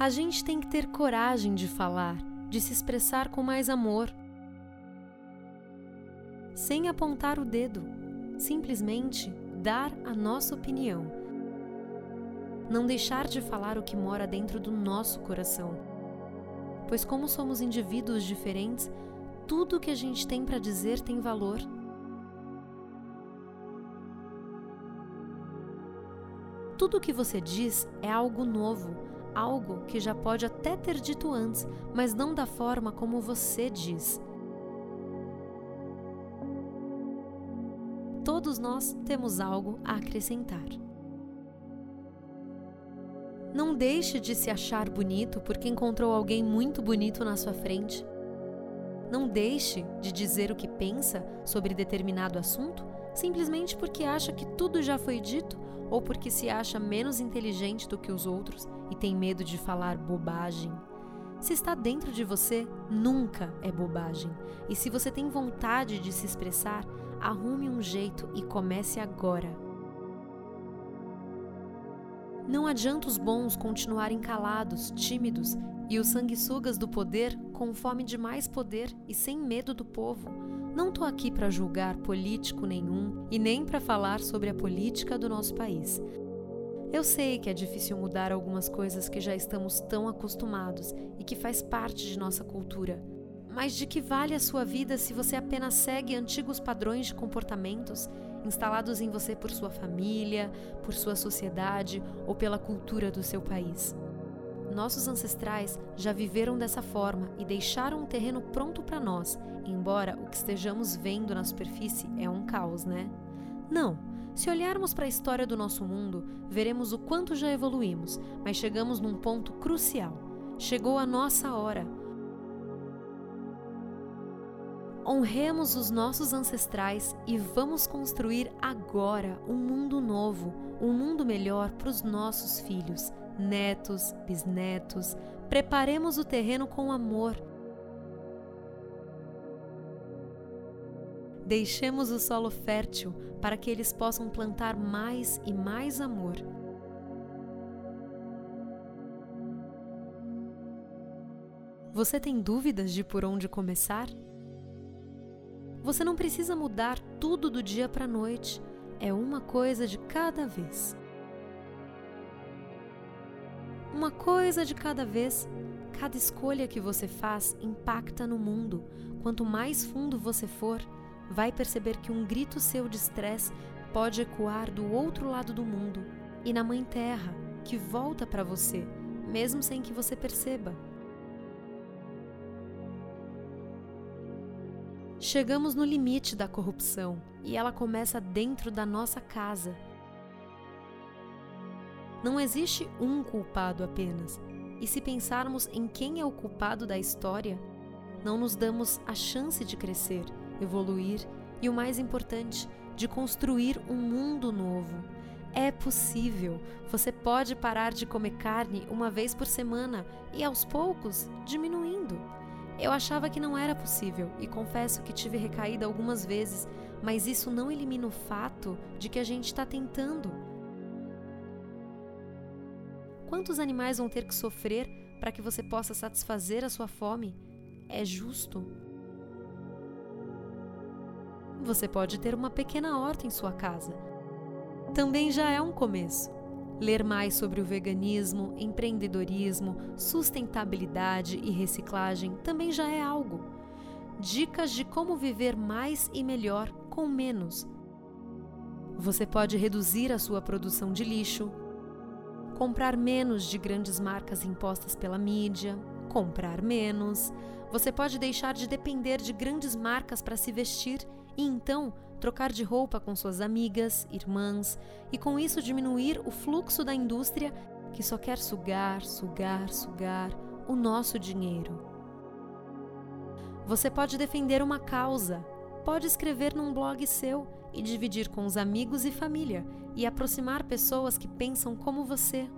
A gente tem que ter coragem de falar, de se expressar com mais amor. Sem apontar o dedo, simplesmente dar a nossa opinião. Não deixar de falar o que mora dentro do nosso coração. Pois, como somos indivíduos diferentes, tudo que a gente tem para dizer tem valor. Tudo o que você diz é algo novo, algo que já pode até ter dito antes, mas não da forma como você diz. Todos nós temos algo a acrescentar. Não deixe de se achar bonito porque encontrou alguém muito bonito na sua frente. Não deixe de dizer o que pensa sobre determinado assunto simplesmente porque acha que tudo já foi dito ou porque se acha menos inteligente do que os outros e tem medo de falar bobagem. Se está dentro de você, nunca é bobagem. E se você tem vontade de se expressar, arrume um jeito e comece agora. Não adianta os bons continuarem calados, tímidos e os sanguessugas do poder com fome de mais poder e sem medo do povo. Não tô aqui para julgar político nenhum e nem para falar sobre a política do nosso país. Eu sei que é difícil mudar algumas coisas que já estamos tão acostumados e que faz parte de nossa cultura. Mas de que vale a sua vida se você apenas segue antigos padrões de comportamentos instalados em você por sua família, por sua sociedade ou pela cultura do seu país? Nossos ancestrais já viveram dessa forma e deixaram um terreno pronto para nós, embora o que estejamos vendo na superfície é um caos, né? Não. Se olharmos para a história do nosso mundo, veremos o quanto já evoluímos, mas chegamos num ponto crucial. Chegou a nossa hora. Honremos os nossos ancestrais e vamos construir agora um mundo novo, um mundo melhor para os nossos filhos, netos, bisnetos. Preparemos o terreno com amor. Deixemos o solo fértil para que eles possam plantar mais e mais amor. Você tem dúvidas de por onde começar? Você não precisa mudar tudo do dia para a noite, é uma coisa de cada vez. Uma coisa de cada vez. Cada escolha que você faz impacta no mundo. Quanto mais fundo você for, vai perceber que um grito seu de estresse pode ecoar do outro lado do mundo e na Mãe Terra, que volta para você, mesmo sem que você perceba. Chegamos no limite da corrupção e ela começa dentro da nossa casa não existe um culpado apenas. E se pensarmos em quem é o culpado da história, não nos damos a chance de crescer, evoluir e, o mais importante, de construir um mundo novo. É possível. Você pode parar de comer carne uma vez por semana e, aos poucos, diminuindo. Eu achava que não era possível e confesso que tive recaída algumas vezes, mas isso não elimina o fato de que a gente está tentando. Quantos animais vão ter que sofrer para que você possa satisfazer a sua fome? É justo? Você pode ter uma pequena horta em sua casa. Também já é um começo. Ler mais sobre o veganismo, empreendedorismo, sustentabilidade e reciclagem também já é algo. Dicas de como viver mais e melhor com menos. Você pode reduzir a sua produção de lixo, comprar menos de grandes marcas impostas pela mídia, comprar menos. Você pode deixar de depender de grandes marcas para se vestir e então trocar de roupa com suas amigas, irmãs e com isso diminuir o fluxo da indústria que só quer sugar, sugar, sugar o nosso dinheiro. Você pode defender uma causa, pode escrever num blog seu e dividir com os amigos e família e aproximar pessoas que pensam como você.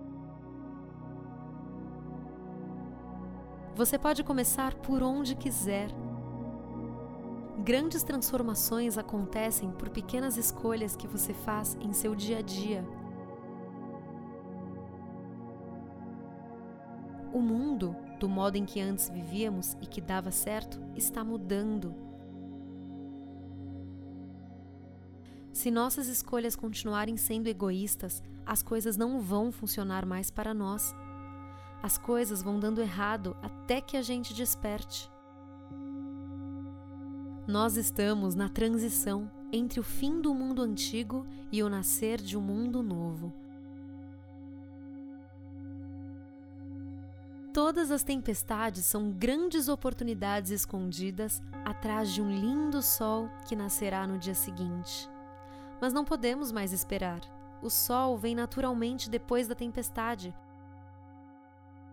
Você pode começar por onde quiser. Grandes transformações acontecem por pequenas escolhas que você faz em seu dia a dia. O mundo, do modo em que antes vivíamos e que dava certo, está mudando. Se nossas escolhas continuarem sendo egoístas, as coisas não vão funcionar mais para nós. As coisas vão dando errado até que a gente desperte. Nós estamos na transição entre o fim do mundo antigo e o nascer de um mundo novo. Todas as tempestades são grandes oportunidades escondidas atrás de um lindo sol que nascerá no dia seguinte. Mas não podemos mais esperar. O sol vem naturalmente depois da tempestade.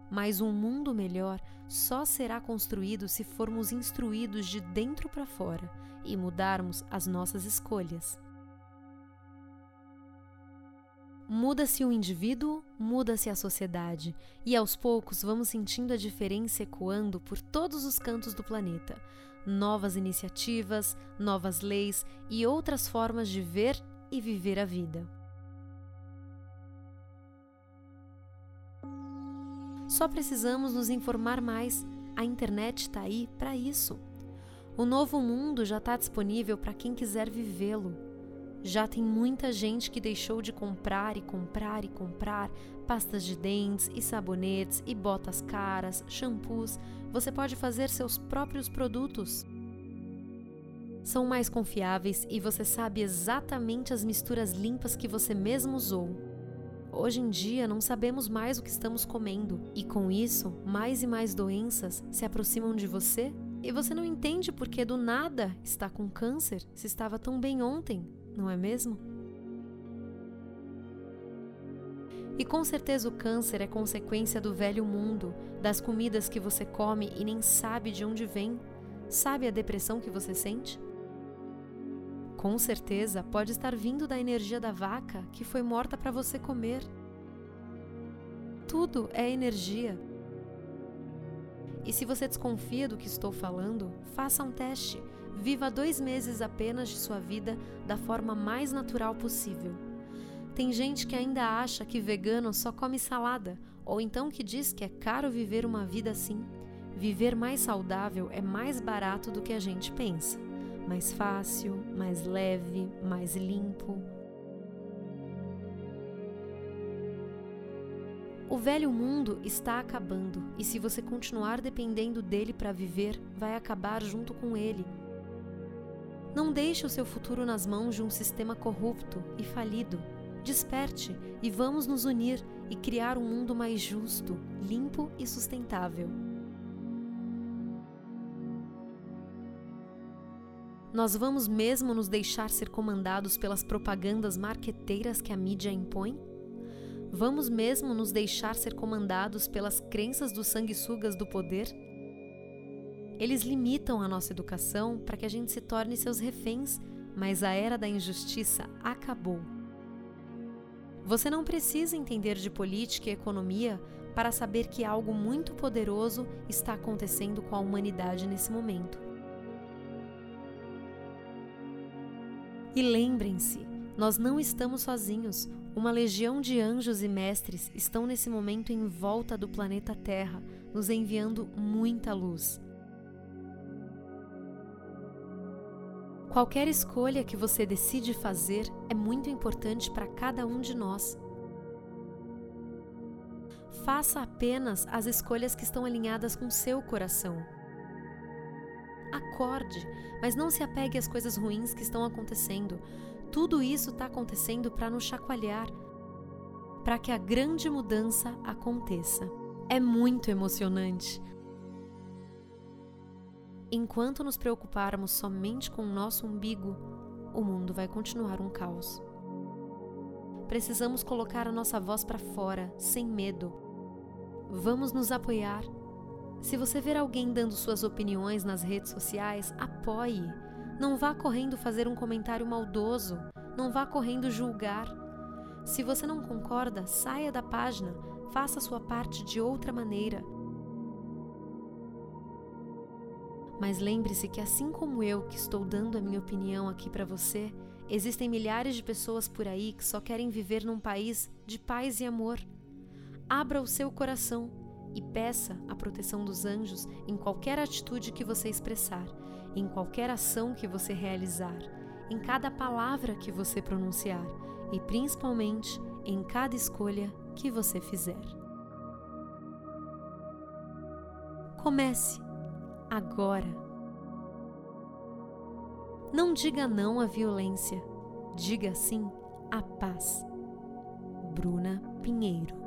Mas um mundo melhor só será construído se formos instruídos de dentro para fora e mudarmos as nossas escolhas. Muda-se o indivíduo, muda-se a sociedade, e aos poucos vamos sentindo a diferença ecoando por todos os cantos do planeta. Novas iniciativas, novas leis e outras formas de ver e viver a vida. Só precisamos nos informar mais. A internet está aí para isso. O novo mundo já está disponível para quem quiser vivê-lo. Já tem muita gente que deixou de comprar e comprar e comprar pastas de dentes e sabonetes e botas caras, shampoos. Você pode fazer seus próprios produtos. São mais confiáveis e você sabe exatamente as misturas limpas que você mesmo usou. Hoje em dia não sabemos mais o que estamos comendo e com isso, mais e mais doenças se aproximam de você e você não entende por que do nada está com câncer se estava tão bem ontem não é mesmo? E com certeza o câncer é consequência do velho mundo, das comidas que você come e nem sabe de onde vem. Sabe a depressão que você sente? Com certeza pode estar vindo da energia da vaca que foi morta para você comer. Tudo é energia. E se você desconfia do que estou falando, faça um teste. Viva dois meses apenas de sua vida da forma mais natural possível. Tem gente que ainda acha que vegano só come salada, ou então que diz que é caro viver uma vida assim. Viver mais saudável é mais barato do que a gente pensa. Mais fácil, mais leve, mais limpo. O velho mundo está acabando e se você continuar dependendo dele para viver, vai acabar junto com ele. Não deixe o seu futuro nas mãos de um sistema corrupto e falido. Desperte e vamos nos unir e criar um mundo mais justo, limpo e sustentável. Nós vamos mesmo nos deixar ser comandados pelas propagandas marqueteiras que a mídia impõe? Vamos mesmo nos deixar ser comandados pelas crenças dos sanguessugas do poder eles limitam a nossa educação para que a gente se torne seus reféns, mas a era da injustiça acabou. Você não precisa entender de política e economia para saber que algo muito poderoso está acontecendo com a humanidade nesse momento. E lembrem-se, nós não estamos sozinhos. Uma legião de anjos e mestres estão nesse momento em volta do planeta Terra, nos enviando muita luz. Qualquer escolha que você decide fazer é muito importante para cada um de nós. Faça apenas as escolhas que estão alinhadas com seu coração. Acorde, mas não se apegue às coisas ruins que estão acontecendo. Tudo isso está acontecendo para nos chacoalhar, para que a grande mudança aconteça. É muito emocionante. Enquanto nos preocuparmos somente com o nosso umbigo, o mundo vai continuar um caos. Precisamos colocar a nossa voz para fora, sem medo. Vamos nos apoiar. Se você ver alguém dando suas opiniões nas redes sociais, apoie. Não vá correndo fazer um comentário maldoso. Não vá correndo julgar. Se você não concorda, saia da página. Faça sua parte de outra maneira. Mas lembre-se que, assim como eu, que estou dando a minha opinião aqui para você, existem milhares de pessoas por aí que só querem viver num país de paz e amor. Abra o seu coração e peça a proteção dos anjos em qualquer atitude que você expressar, em qualquer ação que você realizar, em cada palavra que você pronunciar e principalmente em cada escolha que você fizer. Comece agora. Não diga não à violência, diga sim à paz. Bruna Pinheiro